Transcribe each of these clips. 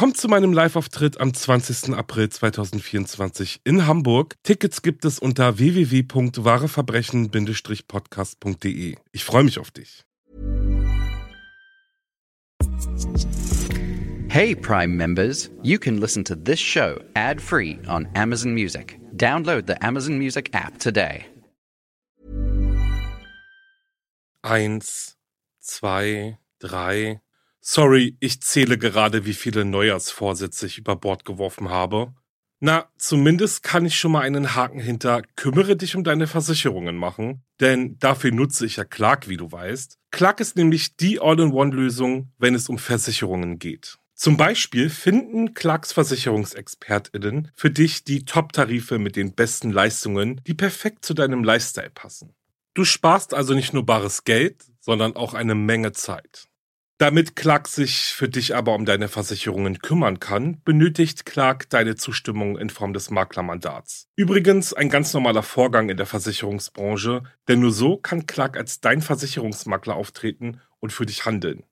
Kommt zu meinem Live-Auftritt am 20. April 2024 in Hamburg. Tickets gibt es unter www.wahreverbrechen-podcast.de. Ich freue mich auf dich. Hey, Prime members, you can listen to this show ad free on Amazon Music. Download the Amazon Music app today. Eins, zwei, drei. Sorry, ich zähle gerade, wie viele Neujahrsvorsätze ich über Bord geworfen habe. Na, zumindest kann ich schon mal einen Haken hinter kümmere dich um deine Versicherungen machen, denn dafür nutze ich ja Clark, wie du weißt. Clark ist nämlich die All-in-One-Lösung, wenn es um Versicherungen geht. Zum Beispiel finden Clarks VersicherungsexpertInnen für dich die Top-Tarife mit den besten Leistungen, die perfekt zu deinem Lifestyle passen. Du sparst also nicht nur bares Geld, sondern auch eine Menge Zeit. Damit Clark sich für dich aber um deine Versicherungen kümmern kann, benötigt Clark deine Zustimmung in Form des Maklermandats. Übrigens ein ganz normaler Vorgang in der Versicherungsbranche, denn nur so kann Clark als dein Versicherungsmakler auftreten und für dich handeln.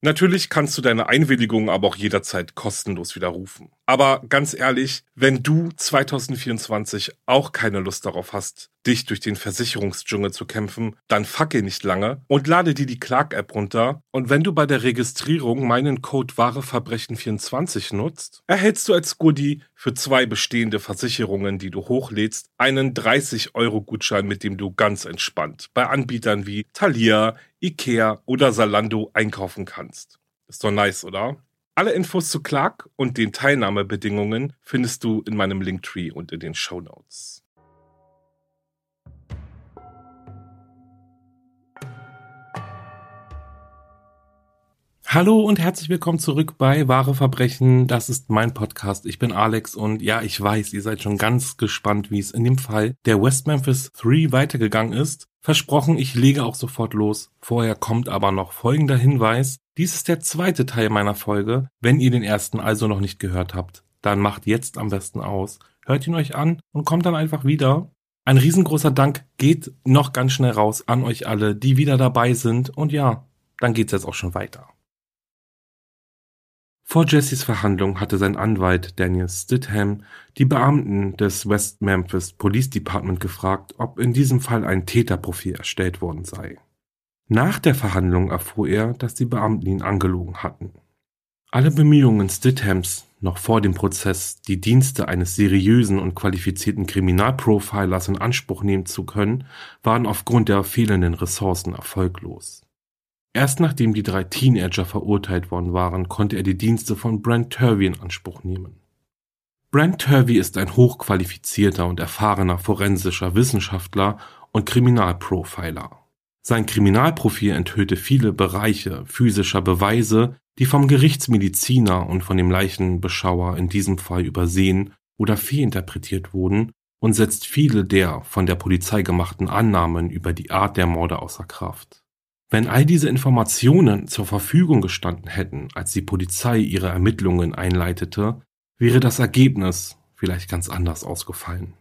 Natürlich kannst du deine Einwilligung aber auch jederzeit kostenlos widerrufen. Aber ganz ehrlich, wenn du 2024 auch keine Lust darauf hast, dich durch den Versicherungsdschungel zu kämpfen, dann fackel nicht lange und lade dir die Clark-App runter. Und wenn du bei der Registrierung meinen Code Wareverbrechen24 nutzt, erhältst du als Goodie für zwei bestehende Versicherungen, die du hochlädst, einen 30-Euro-Gutschein, mit dem du ganz entspannt bei Anbietern wie Thalia, Ikea oder Salando einkaufen kannst. Ist doch nice, oder? Alle Infos zu Clark und den Teilnahmebedingungen findest du in meinem Linktree und in den Show Notes. Hallo und herzlich willkommen zurück bei Wahre Verbrechen. Das ist mein Podcast. Ich bin Alex und ja, ich weiß, ihr seid schon ganz gespannt, wie es in dem Fall der West Memphis 3 weitergegangen ist. Versprochen, ich lege auch sofort los. Vorher kommt aber noch folgender Hinweis. Dies ist der zweite Teil meiner Folge. Wenn ihr den ersten also noch nicht gehört habt, dann macht jetzt am besten aus. Hört ihn euch an und kommt dann einfach wieder. Ein riesengroßer Dank geht noch ganz schnell raus an euch alle, die wieder dabei sind. Und ja, dann geht's jetzt auch schon weiter. Vor Jessys Verhandlung hatte sein Anwalt Daniel Stidham die Beamten des West Memphis Police Department gefragt, ob in diesem Fall ein Täterprofil erstellt worden sei. Nach der Verhandlung erfuhr er, dass die Beamten ihn angelogen hatten. Alle Bemühungen Stidhams, noch vor dem Prozess die Dienste eines seriösen und qualifizierten Kriminalprofilers in Anspruch nehmen zu können, waren aufgrund der fehlenden Ressourcen erfolglos. Erst nachdem die drei Teenager verurteilt worden waren, konnte er die Dienste von Brent Turvey in Anspruch nehmen. Brent Turvey ist ein hochqualifizierter und erfahrener forensischer Wissenschaftler und Kriminalprofiler. Sein Kriminalprofil enthüllte viele Bereiche physischer Beweise, die vom Gerichtsmediziner und von dem Leichenbeschauer in diesem Fall übersehen oder fehlinterpretiert wurden und setzt viele der von der Polizei gemachten Annahmen über die Art der Morde außer Kraft. Wenn all diese Informationen zur Verfügung gestanden hätten, als die Polizei ihre Ermittlungen einleitete, wäre das Ergebnis vielleicht ganz anders ausgefallen.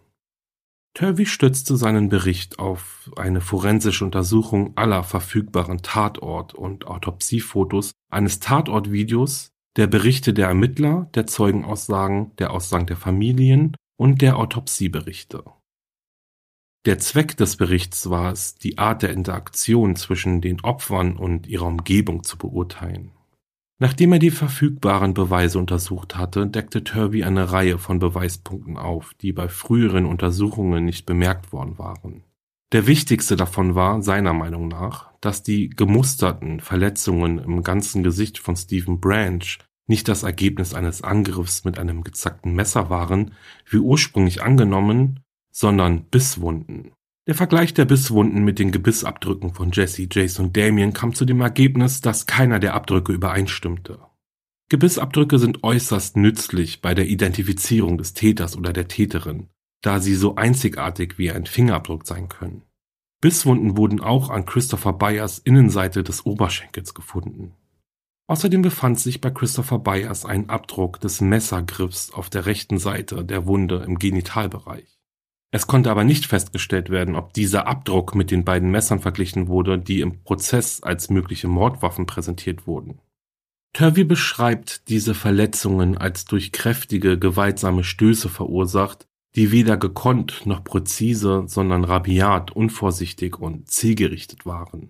Turvey stützte seinen Bericht auf eine forensische Untersuchung aller verfügbaren Tatort- und Autopsiefotos eines Tatortvideos, der Berichte der Ermittler, der Zeugenaussagen, der Aussagen der Familien und der Autopsieberichte. Der Zweck des Berichts war es, die Art der Interaktion zwischen den Opfern und ihrer Umgebung zu beurteilen. Nachdem er die verfügbaren Beweise untersucht hatte, deckte Turvey eine Reihe von Beweispunkten auf, die bei früheren Untersuchungen nicht bemerkt worden waren. Der wichtigste davon war, seiner Meinung nach, dass die gemusterten Verletzungen im ganzen Gesicht von Stephen Branch nicht das Ergebnis eines Angriffs mit einem gezackten Messer waren, wie ursprünglich angenommen, sondern Bisswunden. Der Vergleich der Bisswunden mit den Gebissabdrücken von Jesse, Jace und Damien kam zu dem Ergebnis, dass keiner der Abdrücke übereinstimmte. Gebissabdrücke sind äußerst nützlich bei der Identifizierung des Täters oder der Täterin, da sie so einzigartig wie ein Fingerabdruck sein können. Bisswunden wurden auch an Christopher Byers Innenseite des Oberschenkels gefunden. Außerdem befand sich bei Christopher Byers ein Abdruck des Messergriffs auf der rechten Seite der Wunde im Genitalbereich. Es konnte aber nicht festgestellt werden, ob dieser Abdruck mit den beiden Messern verglichen wurde, die im Prozess als mögliche Mordwaffen präsentiert wurden. Turvey beschreibt diese Verletzungen als durch kräftige, gewaltsame Stöße verursacht, die weder gekonnt noch präzise, sondern rabiat, unvorsichtig und zielgerichtet waren.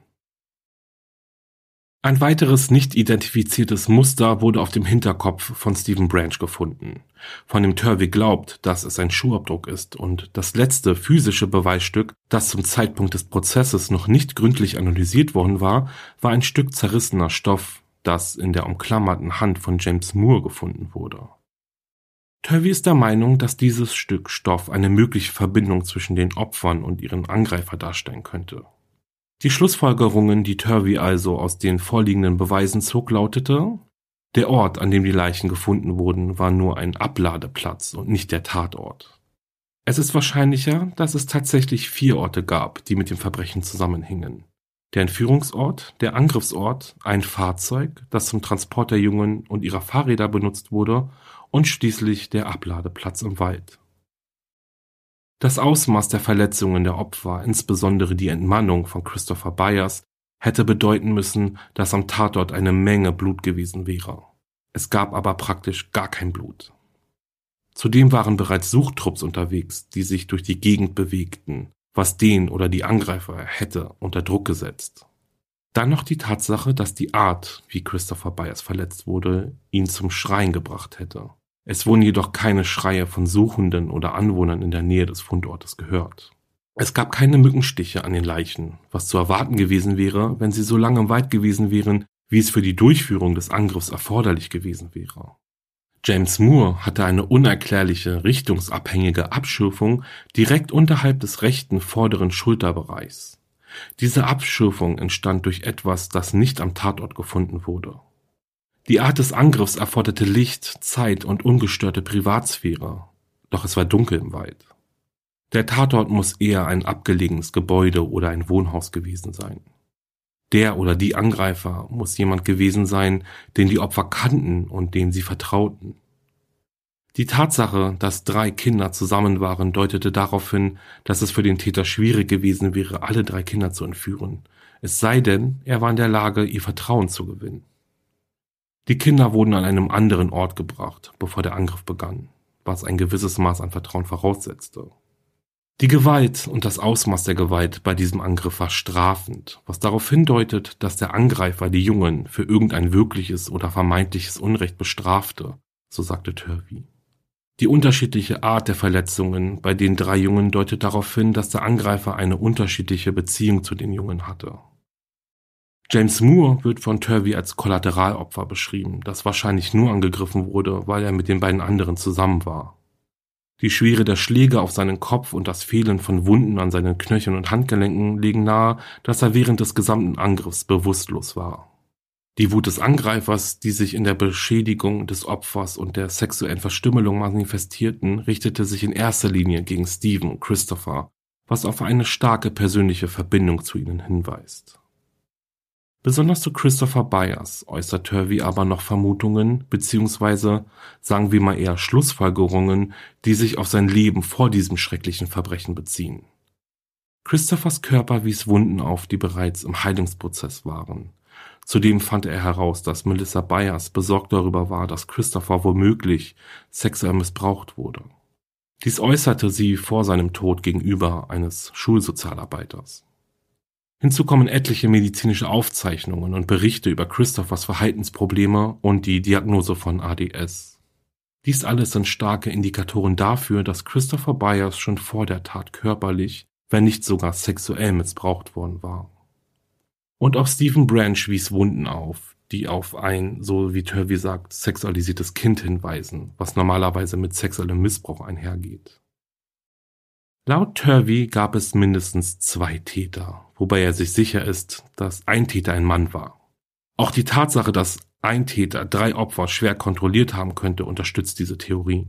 Ein weiteres nicht identifiziertes Muster wurde auf dem Hinterkopf von Stephen Branch gefunden, von dem Turvey glaubt, dass es ein Schuhabdruck ist und das letzte physische Beweisstück, das zum Zeitpunkt des Prozesses noch nicht gründlich analysiert worden war, war ein Stück zerrissener Stoff, das in der umklammerten Hand von James Moore gefunden wurde. Turvey ist der Meinung, dass dieses Stück Stoff eine mögliche Verbindung zwischen den Opfern und ihren Angreifer darstellen könnte. Die Schlussfolgerungen, die Turvey also aus den vorliegenden Beweisen zog, lautete, der Ort, an dem die Leichen gefunden wurden, war nur ein Abladeplatz und nicht der Tatort. Es ist wahrscheinlicher, dass es tatsächlich vier Orte gab, die mit dem Verbrechen zusammenhingen. Der Entführungsort, der Angriffsort, ein Fahrzeug, das zum Transport der Jungen und ihrer Fahrräder benutzt wurde und schließlich der Abladeplatz im Wald. Das Ausmaß der Verletzungen der Opfer, insbesondere die Entmannung von Christopher Byers, hätte bedeuten müssen, dass am Tatort eine Menge Blut gewesen wäre. Es gab aber praktisch gar kein Blut. Zudem waren bereits Suchtrupps unterwegs, die sich durch die Gegend bewegten, was den oder die Angreifer hätte unter Druck gesetzt. Dann noch die Tatsache, dass die Art, wie Christopher Byers verletzt wurde, ihn zum Schreien gebracht hätte. Es wurden jedoch keine Schreie von Suchenden oder Anwohnern in der Nähe des Fundortes gehört. Es gab keine Mückenstiche an den Leichen, was zu erwarten gewesen wäre, wenn sie so lange im Wald gewesen wären, wie es für die Durchführung des Angriffs erforderlich gewesen wäre. James Moore hatte eine unerklärliche, richtungsabhängige Abschürfung direkt unterhalb des rechten vorderen Schulterbereichs. Diese Abschürfung entstand durch etwas, das nicht am Tatort gefunden wurde. Die Art des Angriffs erforderte Licht, Zeit und ungestörte Privatsphäre, doch es war dunkel im Wald. Der Tatort muss eher ein abgelegenes Gebäude oder ein Wohnhaus gewesen sein. Der oder die Angreifer muss jemand gewesen sein, den die Opfer kannten und dem sie vertrauten. Die Tatsache, dass drei Kinder zusammen waren, deutete darauf hin, dass es für den Täter schwierig gewesen wäre, alle drei Kinder zu entführen, es sei denn, er war in der Lage, ihr Vertrauen zu gewinnen. Die Kinder wurden an einem anderen Ort gebracht, bevor der Angriff begann, was ein gewisses Maß an Vertrauen voraussetzte. Die Gewalt und das Ausmaß der Gewalt bei diesem Angriff war strafend, was darauf hindeutet, dass der Angreifer die Jungen für irgendein wirkliches oder vermeintliches Unrecht bestrafte, so sagte Turvey. Die unterschiedliche Art der Verletzungen bei den drei Jungen deutet darauf hin, dass der Angreifer eine unterschiedliche Beziehung zu den Jungen hatte. James Moore wird von Turvey als Kollateralopfer beschrieben, das wahrscheinlich nur angegriffen wurde, weil er mit den beiden anderen zusammen war. Die Schwere der Schläge auf seinen Kopf und das Fehlen von Wunden an seinen Knöcheln und Handgelenken legen nahe, dass er während des gesamten Angriffs bewusstlos war. Die Wut des Angreifers, die sich in der Beschädigung des Opfers und der sexuellen Verstümmelung manifestierten, richtete sich in erster Linie gegen Stephen und Christopher, was auf eine starke persönliche Verbindung zu ihnen hinweist. Besonders zu Christopher Byers äußert Turvey aber noch Vermutungen beziehungsweise sagen wir mal eher Schlussfolgerungen, die sich auf sein Leben vor diesem schrecklichen Verbrechen beziehen. Christophers Körper wies Wunden auf, die bereits im Heilungsprozess waren. Zudem fand er heraus, dass Melissa Byers besorgt darüber war, dass Christopher womöglich sexuell missbraucht wurde. Dies äußerte sie vor seinem Tod gegenüber eines Schulsozialarbeiters. Hinzu kommen etliche medizinische Aufzeichnungen und Berichte über Christophers Verhaltensprobleme und die Diagnose von ADS. Dies alles sind starke Indikatoren dafür, dass Christopher Byers schon vor der Tat körperlich, wenn nicht sogar sexuell missbraucht worden war. Und auch Stephen Branch wies Wunden auf, die auf ein, so wie Turvey sagt, sexualisiertes Kind hinweisen, was normalerweise mit sexuellem Missbrauch einhergeht. Laut Turvey gab es mindestens zwei Täter, wobei er sich sicher ist, dass ein Täter ein Mann war. Auch die Tatsache, dass ein Täter drei Opfer schwer kontrolliert haben könnte, unterstützt diese Theorie.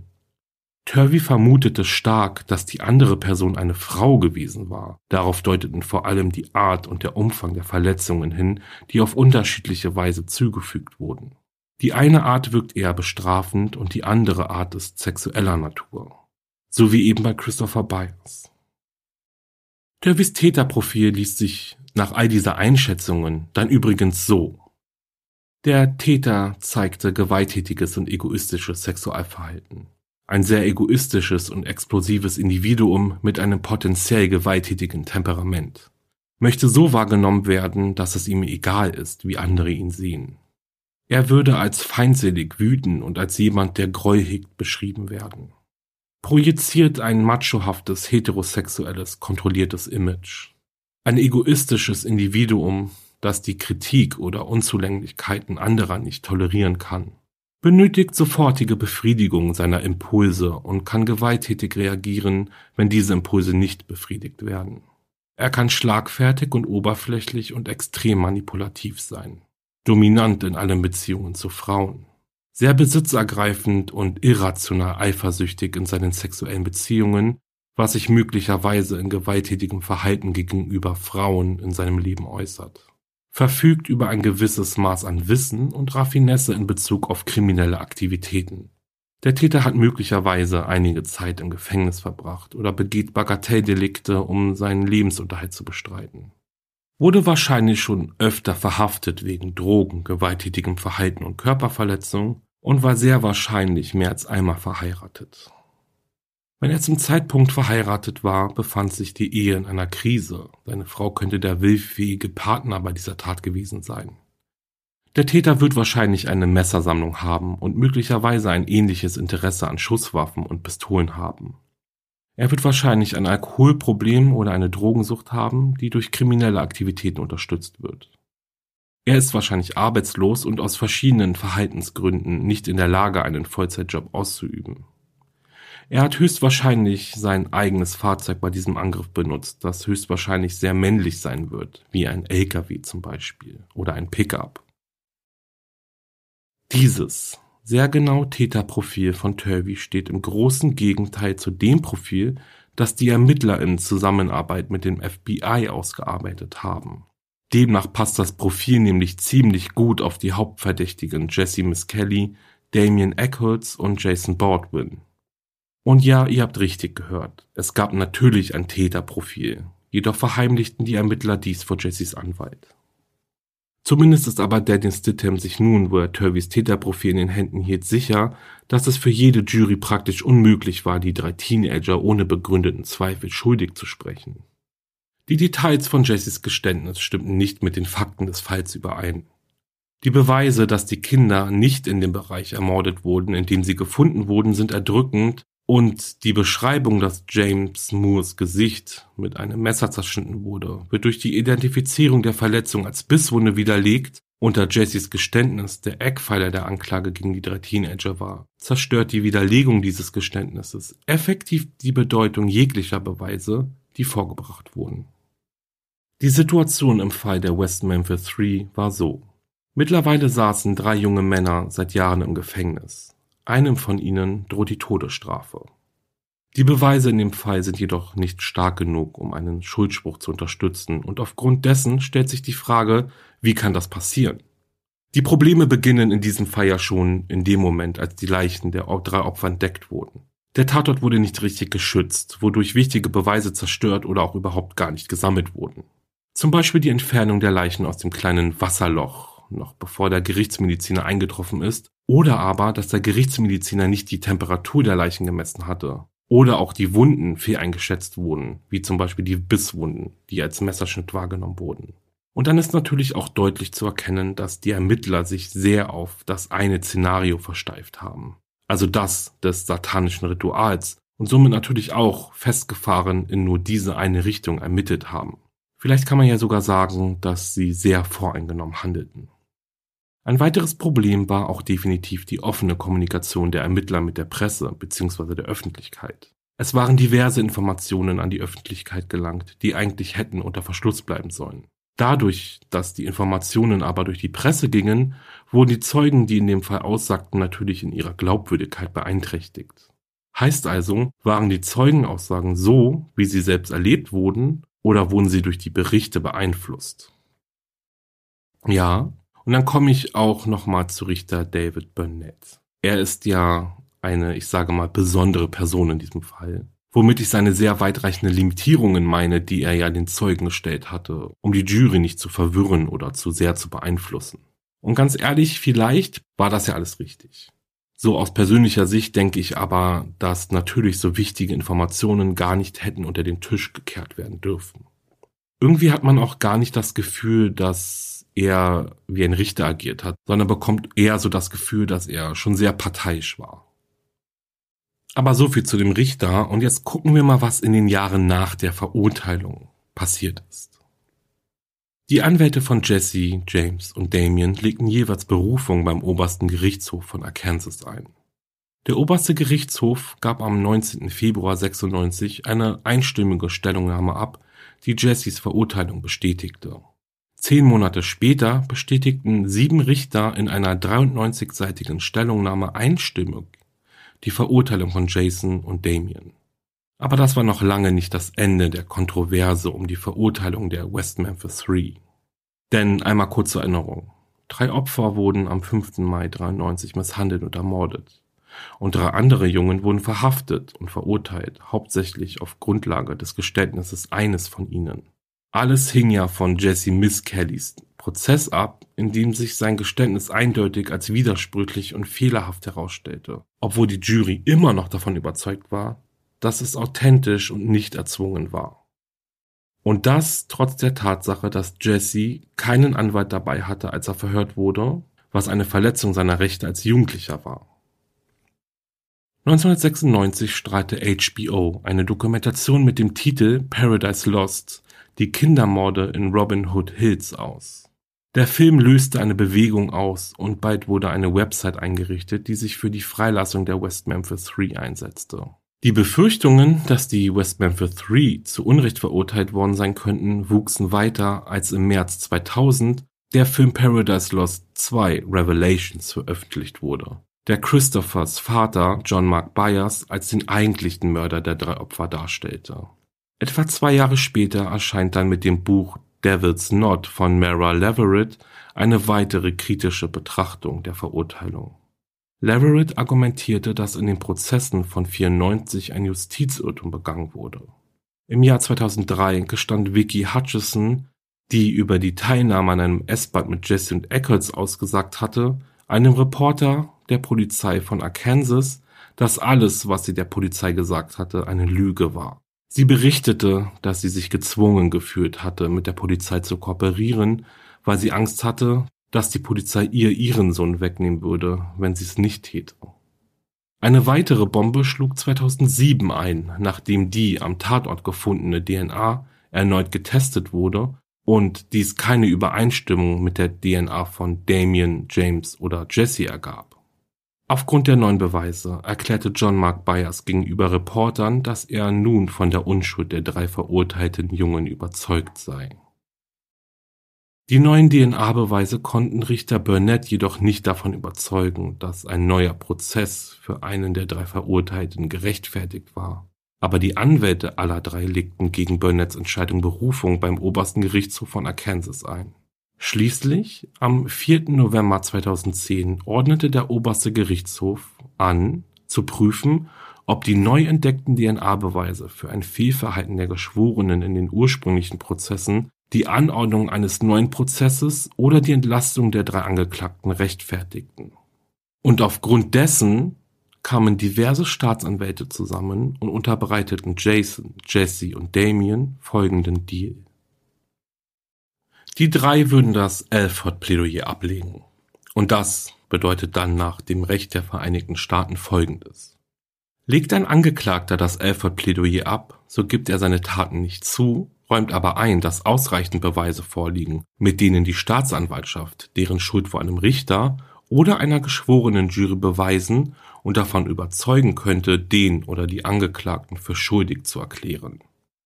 Turvey vermutete stark, dass die andere Person eine Frau gewesen war. Darauf deuteten vor allem die Art und der Umfang der Verletzungen hin, die auf unterschiedliche Weise zugefügt wurden. Die eine Art wirkt eher bestrafend und die andere Art ist sexueller Natur so wie eben bei Christopher Byers. Dervis Täterprofil liest sich nach all dieser Einschätzungen dann übrigens so. Der Täter zeigte gewalttätiges und egoistisches Sexualverhalten. Ein sehr egoistisches und explosives Individuum mit einem potenziell gewalttätigen Temperament. Möchte so wahrgenommen werden, dass es ihm egal ist, wie andere ihn sehen. Er würde als feindselig, wütend und als jemand, der Groll hegt, beschrieben werden. Projiziert ein machohaftes, heterosexuelles, kontrolliertes Image. Ein egoistisches Individuum, das die Kritik oder Unzulänglichkeiten anderer nicht tolerieren kann. Benötigt sofortige Befriedigung seiner Impulse und kann gewalttätig reagieren, wenn diese Impulse nicht befriedigt werden. Er kann schlagfertig und oberflächlich und extrem manipulativ sein dominant in allen Beziehungen zu Frauen, sehr besitzergreifend und irrational eifersüchtig in seinen sexuellen Beziehungen, was sich möglicherweise in gewalttätigem Verhalten gegenüber Frauen in seinem Leben äußert. Verfügt über ein gewisses Maß an Wissen und Raffinesse in Bezug auf kriminelle Aktivitäten. Der Täter hat möglicherweise einige Zeit im Gefängnis verbracht oder begeht Bagatelldelikte, um seinen Lebensunterhalt zu bestreiten wurde wahrscheinlich schon öfter verhaftet wegen Drogen, gewalttätigem Verhalten und Körperverletzung und war sehr wahrscheinlich mehr als einmal verheiratet. Wenn er zum Zeitpunkt verheiratet war, befand sich die Ehe in einer Krise. Seine Frau könnte der willfähige Partner bei dieser Tat gewesen sein. Der Täter wird wahrscheinlich eine Messersammlung haben und möglicherweise ein ähnliches Interesse an Schusswaffen und Pistolen haben. Er wird wahrscheinlich ein Alkoholproblem oder eine Drogensucht haben, die durch kriminelle Aktivitäten unterstützt wird. Er ist wahrscheinlich arbeitslos und aus verschiedenen Verhaltensgründen nicht in der Lage, einen Vollzeitjob auszuüben. Er hat höchstwahrscheinlich sein eigenes Fahrzeug bei diesem Angriff benutzt, das höchstwahrscheinlich sehr männlich sein wird, wie ein LKW zum Beispiel oder ein Pickup. Dieses sehr genau Täterprofil von Turvey steht im großen Gegenteil zu dem Profil, das die Ermittler in Zusammenarbeit mit dem FBI ausgearbeitet haben. Demnach passt das Profil nämlich ziemlich gut auf die Hauptverdächtigen Jesse Miss Kelly, Damien Eccles und Jason Baldwin. Und ja, ihr habt richtig gehört, es gab natürlich ein Täterprofil, jedoch verheimlichten die Ermittler dies vor Jessys Anwalt. Zumindest ist aber Dennis Stidham sich nun, wo er Turveys Täterprofil in den Händen hielt, sicher, dass es für jede Jury praktisch unmöglich war, die drei Teenager ohne begründeten Zweifel schuldig zu sprechen. Die Details von Jessys Geständnis stimmten nicht mit den Fakten des Falls überein. Die Beweise, dass die Kinder nicht in dem Bereich ermordet wurden, in dem sie gefunden wurden, sind erdrückend und die Beschreibung, dass James Moores Gesicht mit einem Messer zerschnitten wurde, wird durch die Identifizierung der Verletzung als Bisswunde widerlegt und da Jessys Geständnis der Eckpfeiler der Anklage gegen die drei Teenager war, zerstört die Widerlegung dieses Geständnisses effektiv die Bedeutung jeglicher Beweise, die vorgebracht wurden. Die Situation im Fall der West Memphis 3 war so. Mittlerweile saßen drei junge Männer seit Jahren im Gefängnis. Einem von ihnen droht die Todesstrafe. Die Beweise in dem Fall sind jedoch nicht stark genug, um einen Schuldspruch zu unterstützen, und aufgrund dessen stellt sich die Frage, wie kann das passieren? Die Probleme beginnen in diesem Fall ja schon in dem Moment, als die Leichen der drei Opfer entdeckt wurden. Der Tatort wurde nicht richtig geschützt, wodurch wichtige Beweise zerstört oder auch überhaupt gar nicht gesammelt wurden. Zum Beispiel die Entfernung der Leichen aus dem kleinen Wasserloch, noch bevor der Gerichtsmediziner eingetroffen ist, oder aber, dass der Gerichtsmediziner nicht die Temperatur der Leichen gemessen hatte. Oder auch die Wunden fehl eingeschätzt wurden, wie zum Beispiel die Bisswunden, die als Messerschnitt wahrgenommen wurden. Und dann ist natürlich auch deutlich zu erkennen, dass die Ermittler sich sehr auf das eine Szenario versteift haben. Also das des satanischen Rituals und somit natürlich auch festgefahren in nur diese eine Richtung ermittelt haben. Vielleicht kann man ja sogar sagen, dass sie sehr voreingenommen handelten. Ein weiteres Problem war auch definitiv die offene Kommunikation der Ermittler mit der Presse bzw. der Öffentlichkeit. Es waren diverse Informationen an die Öffentlichkeit gelangt, die eigentlich hätten unter Verschluss bleiben sollen. Dadurch, dass die Informationen aber durch die Presse gingen, wurden die Zeugen, die in dem Fall aussagten, natürlich in ihrer Glaubwürdigkeit beeinträchtigt. Heißt also, waren die Zeugenaussagen so, wie sie selbst erlebt wurden, oder wurden sie durch die Berichte beeinflusst? Ja, und dann komme ich auch nochmal zu Richter David Burnett. Er ist ja eine, ich sage mal, besondere Person in diesem Fall. Womit ich seine sehr weitreichende Limitierungen meine, die er ja den Zeugen gestellt hatte, um die Jury nicht zu verwirren oder zu sehr zu beeinflussen. Und ganz ehrlich, vielleicht war das ja alles richtig. So aus persönlicher Sicht denke ich aber, dass natürlich so wichtige Informationen gar nicht hätten unter den Tisch gekehrt werden dürfen. Irgendwie hat man auch gar nicht das Gefühl, dass er wie ein Richter agiert hat, sondern bekommt eher so das Gefühl, dass er schon sehr parteiisch war. Aber so viel zu dem Richter und jetzt gucken wir mal, was in den Jahren nach der Verurteilung passiert ist. Die Anwälte von Jesse, James und Damien legten jeweils Berufung beim obersten Gerichtshof von Arkansas ein. Der oberste Gerichtshof gab am 19. Februar 96 eine einstimmige Stellungnahme ab, die Jessys Verurteilung bestätigte. Zehn Monate später bestätigten sieben Richter in einer 93-seitigen Stellungnahme einstimmig die Verurteilung von Jason und Damien. Aber das war noch lange nicht das Ende der Kontroverse um die Verurteilung der West Memphis Three. Denn einmal kurz zur Erinnerung. Drei Opfer wurden am 5. Mai 93 misshandelt und ermordet. Und drei andere Jungen wurden verhaftet und verurteilt, hauptsächlich auf Grundlage des Geständnisses eines von ihnen. Alles hing ja von Jesse Miss Kellys Prozess ab, in dem sich sein Geständnis eindeutig als widersprüchlich und fehlerhaft herausstellte, obwohl die Jury immer noch davon überzeugt war, dass es authentisch und nicht erzwungen war. Und das trotz der Tatsache, dass Jesse keinen Anwalt dabei hatte, als er verhört wurde, was eine Verletzung seiner Rechte als Jugendlicher war. 1996 strahlte HBO eine Dokumentation mit dem Titel Paradise Lost, die Kindermorde in Robin Hood Hills aus. Der Film löste eine Bewegung aus und bald wurde eine Website eingerichtet, die sich für die Freilassung der West Memphis Three einsetzte. Die Befürchtungen, dass die West Memphis Three zu Unrecht verurteilt worden sein könnten, wuchsen weiter, als im März 2000 der Film Paradise Lost 2 Revelations veröffentlicht wurde, der Christophers Vater John Mark Byers als den eigentlichen Mörder der drei Opfer darstellte. Etwa zwei Jahre später erscheint dann mit dem Buch Devil's Knot von Mara Leverett eine weitere kritische Betrachtung der Verurteilung. Leverett argumentierte, dass in den Prozessen von 94 ein Justizirrtum begangen wurde. Im Jahr 2003 gestand Vicky Hutchison, die über die Teilnahme an einem Essbad mit Jesse und Eccles ausgesagt hatte, einem Reporter der Polizei von Arkansas, dass alles, was sie der Polizei gesagt hatte, eine Lüge war. Sie berichtete, dass sie sich gezwungen gefühlt hatte, mit der Polizei zu kooperieren, weil sie Angst hatte, dass die Polizei ihr ihren Sohn wegnehmen würde, wenn sie es nicht täte. Eine weitere Bombe schlug 2007 ein, nachdem die am Tatort gefundene DNA erneut getestet wurde und dies keine Übereinstimmung mit der DNA von Damien, James oder Jesse ergab. Aufgrund der neuen Beweise erklärte John Mark Byers gegenüber Reportern, dass er nun von der Unschuld der drei verurteilten Jungen überzeugt sei. Die neuen DNA-Beweise konnten Richter Burnett jedoch nicht davon überzeugen, dass ein neuer Prozess für einen der drei Verurteilten gerechtfertigt war. Aber die Anwälte aller drei legten gegen Burnetts Entscheidung Berufung beim obersten Gerichtshof von Arkansas ein. Schließlich, am 4. November 2010, ordnete der oberste Gerichtshof an, zu prüfen, ob die neu entdeckten DNA-Beweise für ein Fehlverhalten der Geschworenen in den ursprünglichen Prozessen die Anordnung eines neuen Prozesses oder die Entlastung der drei Angeklagten rechtfertigten. Und aufgrund dessen kamen diverse Staatsanwälte zusammen und unterbreiteten Jason, Jesse und Damien folgenden Deal. Die drei würden das Alford-Plädoyer ablegen. Und das bedeutet dann nach dem Recht der Vereinigten Staaten folgendes. Legt ein Angeklagter das Alford-Plädoyer ab, so gibt er seine Taten nicht zu räumt aber ein, dass ausreichend Beweise vorliegen, mit denen die Staatsanwaltschaft deren Schuld vor einem Richter oder einer geschworenen Jury beweisen und davon überzeugen könnte, den oder die Angeklagten für schuldig zu erklären.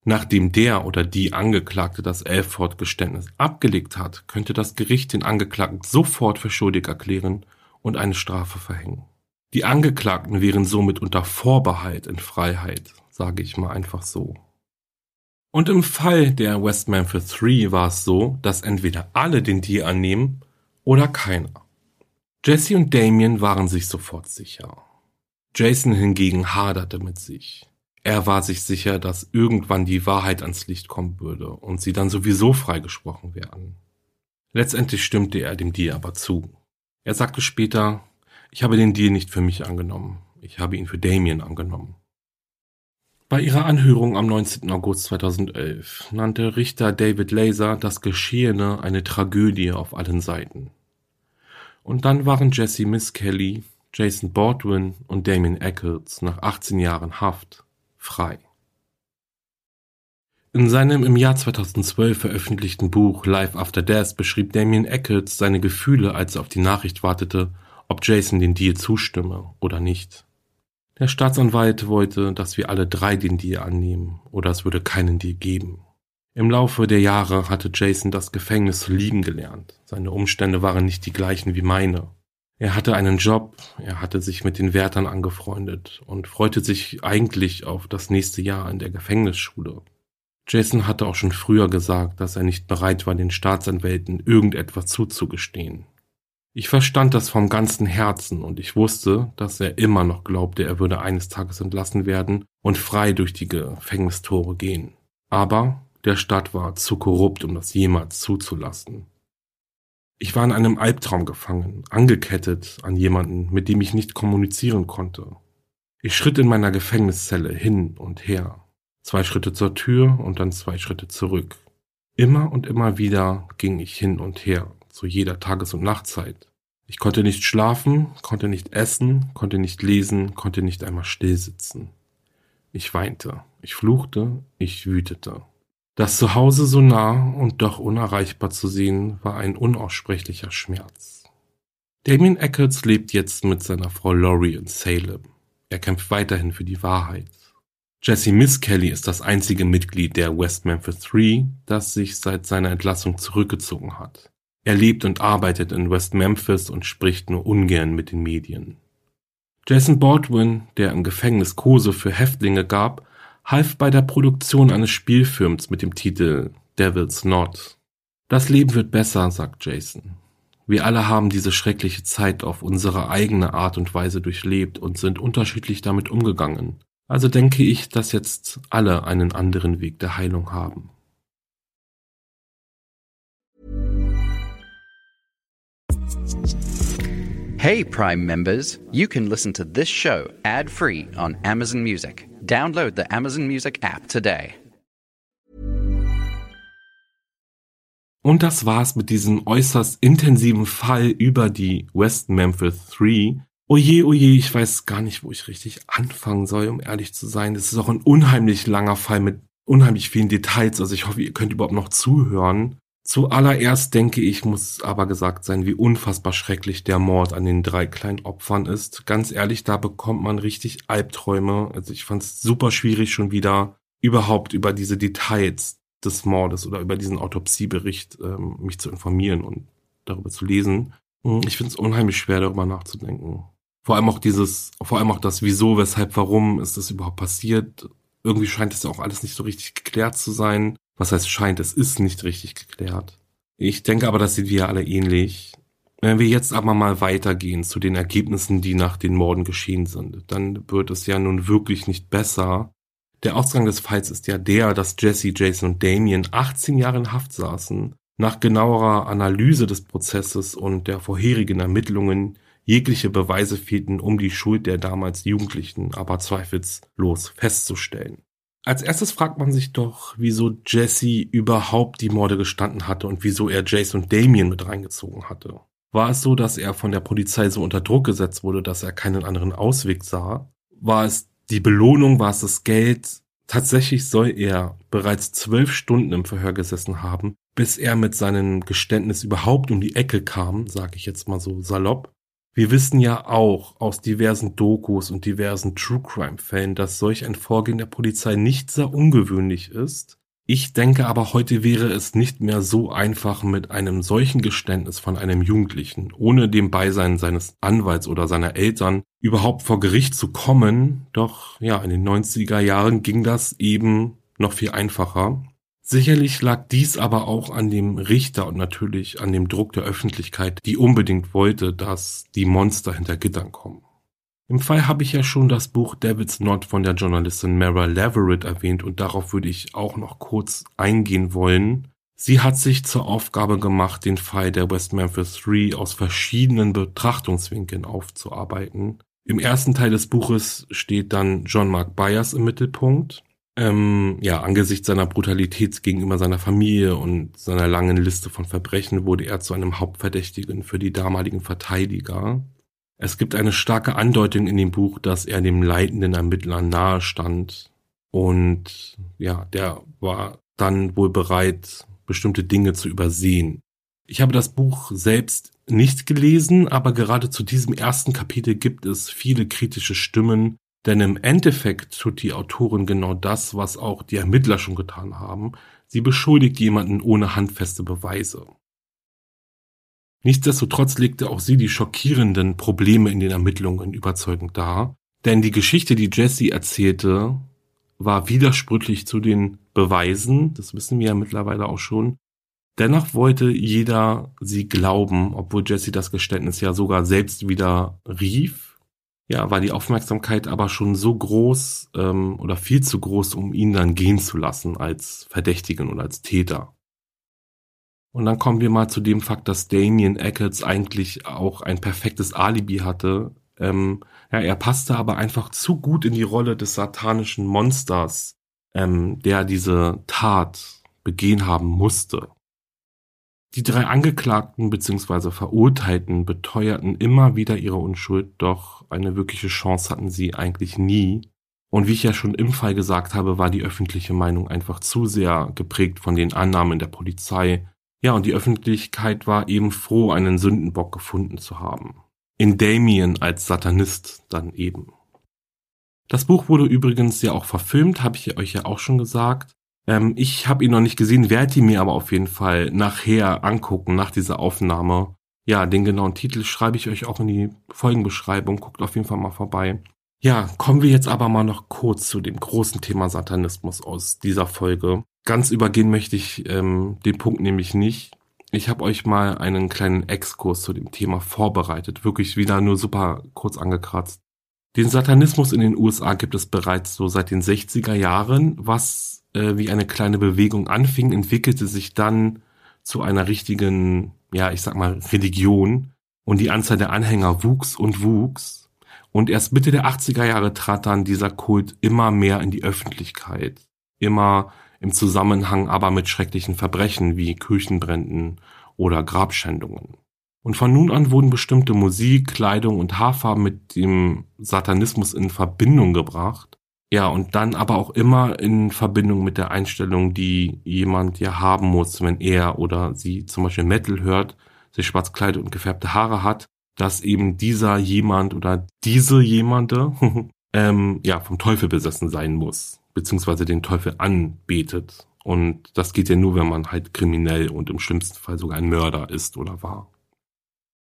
Nachdem der oder die Angeklagte das Elford-Geständnis abgelegt hat, könnte das Gericht den Angeklagten sofort für schuldig erklären und eine Strafe verhängen. Die Angeklagten wären somit unter Vorbehalt in Freiheit, sage ich mal einfach so. Und im Fall der West Memphis Three war es so, dass entweder alle den Deal annehmen oder keiner. Jesse und Damien waren sich sofort sicher. Jason hingegen haderte mit sich. Er war sich sicher, dass irgendwann die Wahrheit ans Licht kommen würde und sie dann sowieso freigesprochen werden. Letztendlich stimmte er dem Deal aber zu. Er sagte später, ich habe den Deal nicht für mich angenommen, ich habe ihn für Damien angenommen. Bei ihrer Anhörung am 19. August 2011 nannte Richter David Laser das Geschehene eine Tragödie auf allen Seiten. Und dann waren Jesse Miss Kelly, Jason Baldwin und Damien Eccles nach 18 Jahren Haft frei. In seinem im Jahr 2012 veröffentlichten Buch Life After Death beschrieb Damien Eccles seine Gefühle, als er auf die Nachricht wartete, ob Jason den Deal zustimme oder nicht. Der Staatsanwalt wollte, dass wir alle drei den Deal annehmen, oder es würde keinen Deal geben. Im Laufe der Jahre hatte Jason das Gefängnis lieben gelernt. Seine Umstände waren nicht die gleichen wie meine. Er hatte einen Job, er hatte sich mit den Wärtern angefreundet und freute sich eigentlich auf das nächste Jahr in der Gefängnisschule. Jason hatte auch schon früher gesagt, dass er nicht bereit war, den Staatsanwälten irgendetwas zuzugestehen. Ich verstand das vom ganzen Herzen und ich wusste, dass er immer noch glaubte, er würde eines Tages entlassen werden und frei durch die Gefängnistore gehen. Aber der Staat war zu korrupt, um das jemals zuzulassen. Ich war in einem Albtraum gefangen, angekettet an jemanden, mit dem ich nicht kommunizieren konnte. Ich schritt in meiner Gefängniszelle hin und her, zwei Schritte zur Tür und dann zwei Schritte zurück. Immer und immer wieder ging ich hin und her, zu jeder Tages- und Nachtzeit. Ich konnte nicht schlafen, konnte nicht essen, konnte nicht lesen, konnte nicht einmal stillsitzen. Ich weinte, ich fluchte, ich wütete. Das Zuhause so nah und doch unerreichbar zu sehen, war ein unaussprechlicher Schmerz. Damien Eccles lebt jetzt mit seiner Frau Laurie in Salem. Er kämpft weiterhin für die Wahrheit. Jesse Miss Kelly ist das einzige Mitglied der West Memphis Three, das sich seit seiner Entlassung zurückgezogen hat. Er lebt und arbeitet in West Memphis und spricht nur ungern mit den Medien. Jason Baldwin, der im Gefängnis Kurse für Häftlinge gab, half bei der Produktion eines Spielfilms mit dem Titel Devil's Knot. Das Leben wird besser, sagt Jason. Wir alle haben diese schreckliche Zeit auf unsere eigene Art und Weise durchlebt und sind unterschiedlich damit umgegangen. Also denke ich, dass jetzt alle einen anderen Weg der Heilung haben. Hey, Prime members, you can listen to this show ad free on Amazon Music. Download the Amazon Music app today. Und das war's mit diesem äußerst intensiven Fall über die West Memphis 3. Oje, oje, ich weiß gar nicht, wo ich richtig anfangen soll, um ehrlich zu sein. Das ist auch ein unheimlich langer Fall mit unheimlich vielen Details. Also ich hoffe, ihr könnt überhaupt noch zuhören. Zuallererst denke ich, muss aber gesagt sein, wie unfassbar schrecklich der Mord an den drei kleinen Opfern ist. Ganz ehrlich, da bekommt man richtig Albträume. Also ich fand es super schwierig schon wieder überhaupt über diese Details des Mordes oder über diesen Autopsiebericht ähm, mich zu informieren und darüber zu lesen. Hm, ich finde es unheimlich schwer, darüber nachzudenken. Vor allem auch dieses, vor allem auch das Wieso, weshalb, warum ist das überhaupt passiert. Irgendwie scheint es ja auch alles nicht so richtig geklärt zu sein. Was heißt scheint, es ist nicht richtig geklärt. Ich denke aber, das sind wir alle ähnlich. Wenn wir jetzt aber mal weitergehen zu den Ergebnissen, die nach den Morden geschehen sind, dann wird es ja nun wirklich nicht besser. Der Ausgang des Falls ist ja der, dass Jesse, Jason und Damien 18 Jahre in Haft saßen. Nach genauerer Analyse des Prozesses und der vorherigen Ermittlungen jegliche Beweise fehlten, um die Schuld der damals Jugendlichen aber zweifelslos festzustellen. Als erstes fragt man sich doch, wieso Jesse überhaupt die Morde gestanden hatte und wieso er Jason und Damien mit reingezogen hatte. War es so, dass er von der Polizei so unter Druck gesetzt wurde, dass er keinen anderen Ausweg sah? War es die Belohnung, war es das Geld? Tatsächlich soll er bereits zwölf Stunden im Verhör gesessen haben, bis er mit seinem Geständnis überhaupt um die Ecke kam, sage ich jetzt mal so salopp. Wir wissen ja auch aus diversen Dokus und diversen True Crime Fällen, dass solch ein Vorgehen der Polizei nicht sehr ungewöhnlich ist. Ich denke aber heute wäre es nicht mehr so einfach mit einem solchen Geständnis von einem Jugendlichen, ohne dem Beisein seines Anwalts oder seiner Eltern überhaupt vor Gericht zu kommen. Doch ja, in den 90er Jahren ging das eben noch viel einfacher. Sicherlich lag dies aber auch an dem Richter und natürlich an dem Druck der Öffentlichkeit, die unbedingt wollte, dass die Monster hinter Gittern kommen. Im Fall habe ich ja schon das Buch Devil's Knot von der Journalistin Mara Leverett erwähnt und darauf würde ich auch noch kurz eingehen wollen. Sie hat sich zur Aufgabe gemacht, den Fall der West Memphis Three aus verschiedenen Betrachtungswinkeln aufzuarbeiten. Im ersten Teil des Buches steht dann John Mark Byers im Mittelpunkt. Ähm, ja, angesichts seiner Brutalität gegenüber seiner Familie und seiner langen Liste von Verbrechen wurde er zu einem Hauptverdächtigen für die damaligen Verteidiger. Es gibt eine starke Andeutung in dem Buch, dass er dem leitenden Ermittler nahe stand und ja, der war dann wohl bereit, bestimmte Dinge zu übersehen. Ich habe das Buch selbst nicht gelesen, aber gerade zu diesem ersten Kapitel gibt es viele kritische Stimmen, denn im Endeffekt tut die Autorin genau das, was auch die Ermittler schon getan haben. Sie beschuldigt jemanden ohne handfeste Beweise. Nichtsdestotrotz legte auch sie die schockierenden Probleme in den Ermittlungen überzeugend dar, denn die Geschichte, die Jesse erzählte, war widersprüchlich zu den Beweisen, das wissen wir ja mittlerweile auch schon. Dennoch wollte jeder sie glauben, obwohl Jesse das Geständnis ja sogar selbst wieder rief ja, war die Aufmerksamkeit aber schon so groß ähm, oder viel zu groß, um ihn dann gehen zu lassen als Verdächtigen oder als Täter. Und dann kommen wir mal zu dem Fakt, dass Damien Eccles eigentlich auch ein perfektes Alibi hatte. Ähm, ja, er passte aber einfach zu gut in die Rolle des satanischen Monsters, ähm, der diese Tat begehen haben musste. Die drei Angeklagten bzw. Verurteilten beteuerten immer wieder ihre Unschuld, doch eine wirkliche Chance hatten sie eigentlich nie. Und wie ich ja schon im Fall gesagt habe, war die öffentliche Meinung einfach zu sehr geprägt von den Annahmen der Polizei. Ja, und die Öffentlichkeit war eben froh, einen Sündenbock gefunden zu haben. In Damien als Satanist dann eben. Das Buch wurde übrigens ja auch verfilmt, habe ich euch ja auch schon gesagt. Ähm, ich habe ihn noch nicht gesehen, werde ihn mir aber auf jeden Fall nachher angucken, nach dieser Aufnahme. Ja, den genauen Titel schreibe ich euch auch in die Folgenbeschreibung. Guckt auf jeden Fall mal vorbei. Ja, kommen wir jetzt aber mal noch kurz zu dem großen Thema Satanismus aus dieser Folge. Ganz übergehen möchte ich ähm, den Punkt nämlich nicht. Ich habe euch mal einen kleinen Exkurs zu dem Thema vorbereitet. Wirklich wieder nur super kurz angekratzt. Den Satanismus in den USA gibt es bereits so seit den 60er Jahren, was äh, wie eine kleine Bewegung anfing, entwickelte sich dann zu einer richtigen, ja, ich sag mal, Religion. Und die Anzahl der Anhänger wuchs und wuchs. Und erst Mitte der 80er Jahre trat dann dieser Kult immer mehr in die Öffentlichkeit. Immer im Zusammenhang aber mit schrecklichen Verbrechen wie Kirchenbränden oder Grabschändungen. Und von nun an wurden bestimmte Musik, Kleidung und Haarfarben mit dem Satanismus in Verbindung gebracht ja, und dann aber auch immer in Verbindung mit der Einstellung, die jemand ja haben muss, wenn er oder sie zum Beispiel Metal hört, sich schwarz kleidet und gefärbte Haare hat, dass eben dieser jemand oder diese jemande ähm, ja vom Teufel besessen sein muss, beziehungsweise den Teufel anbetet. Und das geht ja nur, wenn man halt kriminell und im schlimmsten Fall sogar ein Mörder ist oder war.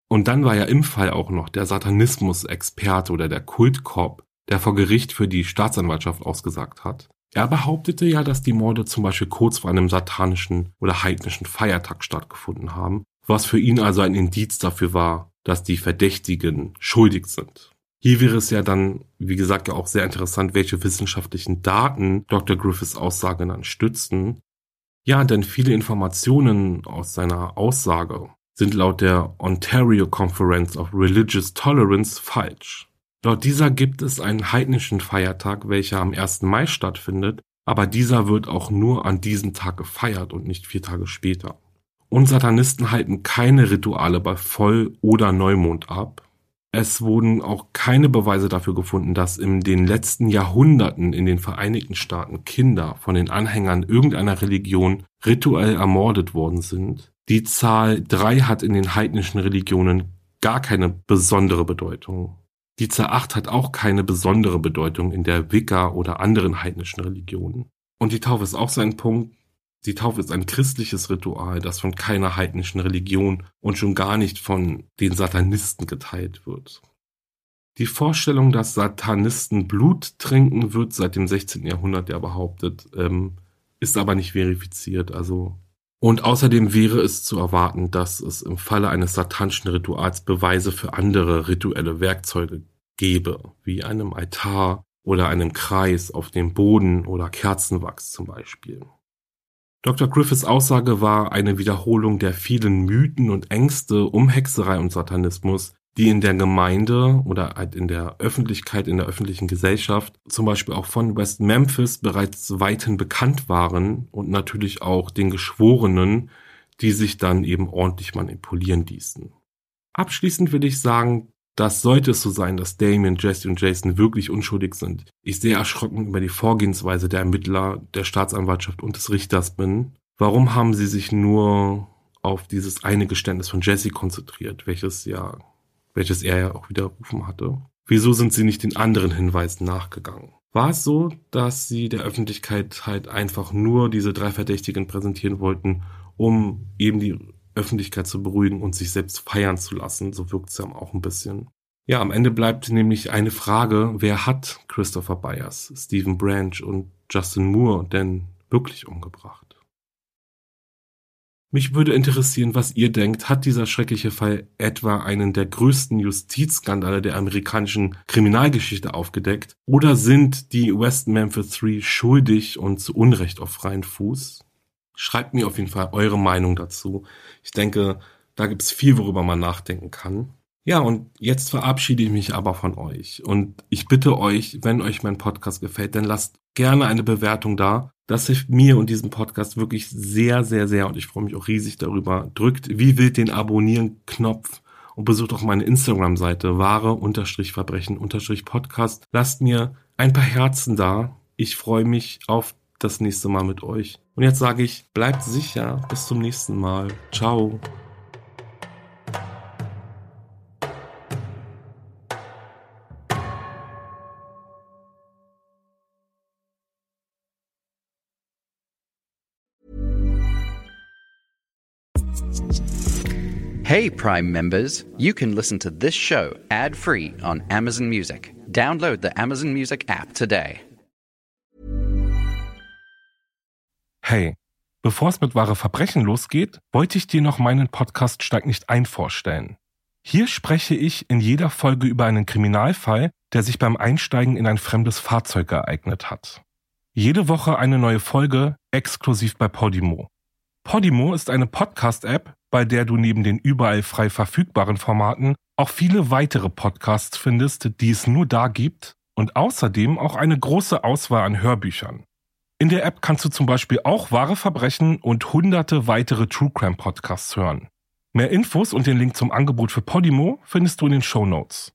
Und dann war ja im Fall auch noch der Satanismus-Experte oder der Kultkorb der vor Gericht für die Staatsanwaltschaft ausgesagt hat. Er behauptete ja, dass die Morde zum Beispiel kurz vor einem satanischen oder heidnischen Feiertag stattgefunden haben, was für ihn also ein Indiz dafür war, dass die Verdächtigen schuldig sind. Hier wäre es ja dann, wie gesagt, ja auch sehr interessant, welche wissenschaftlichen Daten Dr. Griffiths Aussage dann stützen. Ja, denn viele Informationen aus seiner Aussage sind laut der Ontario Conference of Religious Tolerance falsch. Laut dieser gibt es einen heidnischen Feiertag, welcher am 1. Mai stattfindet, aber dieser wird auch nur an diesem Tag gefeiert und nicht vier Tage später. Und Satanisten halten keine Rituale bei Voll- oder Neumond ab. Es wurden auch keine Beweise dafür gefunden, dass in den letzten Jahrhunderten in den Vereinigten Staaten Kinder von den Anhängern irgendeiner Religion rituell ermordet worden sind. Die Zahl drei hat in den heidnischen Religionen gar keine besondere Bedeutung. Die 8 hat auch keine besondere Bedeutung in der Wicca oder anderen heidnischen Religionen. Und die Taufe ist auch so ein Punkt. Die Taufe ist ein christliches Ritual, das von keiner heidnischen Religion und schon gar nicht von den Satanisten geteilt wird. Die Vorstellung, dass Satanisten Blut trinken, wird seit dem 16. Jahrhundert ja behauptet, ähm, ist aber nicht verifiziert. Also und außerdem wäre es zu erwarten, dass es im Falle eines satanischen Rituals Beweise für andere rituelle Werkzeuge gäbe, wie einem Altar oder einem Kreis auf dem Boden oder Kerzenwachs zum Beispiel. Dr. Griffiths Aussage war eine Wiederholung der vielen Mythen und Ängste um Hexerei und Satanismus, die in der Gemeinde oder halt in der Öffentlichkeit, in der öffentlichen Gesellschaft, zum Beispiel auch von West Memphis bereits weithin bekannt waren und natürlich auch den Geschworenen, die sich dann eben ordentlich manipulieren ließen. Abschließend will ich sagen, dass sollte es so sein, dass Damien, Jesse und Jason wirklich unschuldig sind, ich sehr erschrocken über die Vorgehensweise der Ermittler, der Staatsanwaltschaft und des Richters bin. Warum haben sie sich nur auf dieses eine Geständnis von Jesse konzentriert, welches ja, welches er ja auch widerrufen hatte? Wieso sind sie nicht den anderen Hinweisen nachgegangen? War es so, dass sie der Öffentlichkeit halt einfach nur diese drei Verdächtigen präsentieren wollten, um eben die Öffentlichkeit zu beruhigen und sich selbst feiern zu lassen. So wirkt es ja auch ein bisschen. Ja, am Ende bleibt nämlich eine Frage, wer hat Christopher Byers, Stephen Branch und Justin Moore denn wirklich umgebracht? Mich würde interessieren, was ihr denkt. Hat dieser schreckliche Fall etwa einen der größten Justizskandale der amerikanischen Kriminalgeschichte aufgedeckt? Oder sind die West Memphis Three schuldig und zu Unrecht auf freien Fuß? Schreibt mir auf jeden Fall eure Meinung dazu. Ich denke, da gibt es viel, worüber man nachdenken kann. Ja, und jetzt verabschiede ich mich aber von euch. Und ich bitte euch, wenn euch mein Podcast gefällt, dann lasst gerne eine Bewertung da. Das hilft mir und diesem Podcast wirklich sehr, sehr, sehr. Und ich freue mich auch riesig darüber. Drückt wie wild den Abonnieren-Knopf und besucht auch meine Instagram-Seite wahre-verbrechen-podcast. Lasst mir ein paar Herzen da. Ich freue mich auf das nächste Mal mit euch. Und jetzt sage ich, bleibt sicher. Bis zum nächsten Mal. Ciao. Hey, Prime members, you can listen to this show ad free on Amazon Music. Download the Amazon Music app today. Hey, bevor es mit wahre Verbrechen losgeht, wollte ich dir noch meinen Podcast Steig nicht ein vorstellen. Hier spreche ich in jeder Folge über einen Kriminalfall, der sich beim Einsteigen in ein fremdes Fahrzeug ereignet hat. Jede Woche eine neue Folge, exklusiv bei Podimo. Podimo ist eine Podcast-App, bei der du neben den überall frei verfügbaren Formaten auch viele weitere Podcasts findest, die es nur da gibt und außerdem auch eine große Auswahl an Hörbüchern. In der App kannst du zum Beispiel auch wahre Verbrechen und hunderte weitere True Crime Podcasts hören. Mehr Infos und den Link zum Angebot für Podimo findest du in den Show Notes.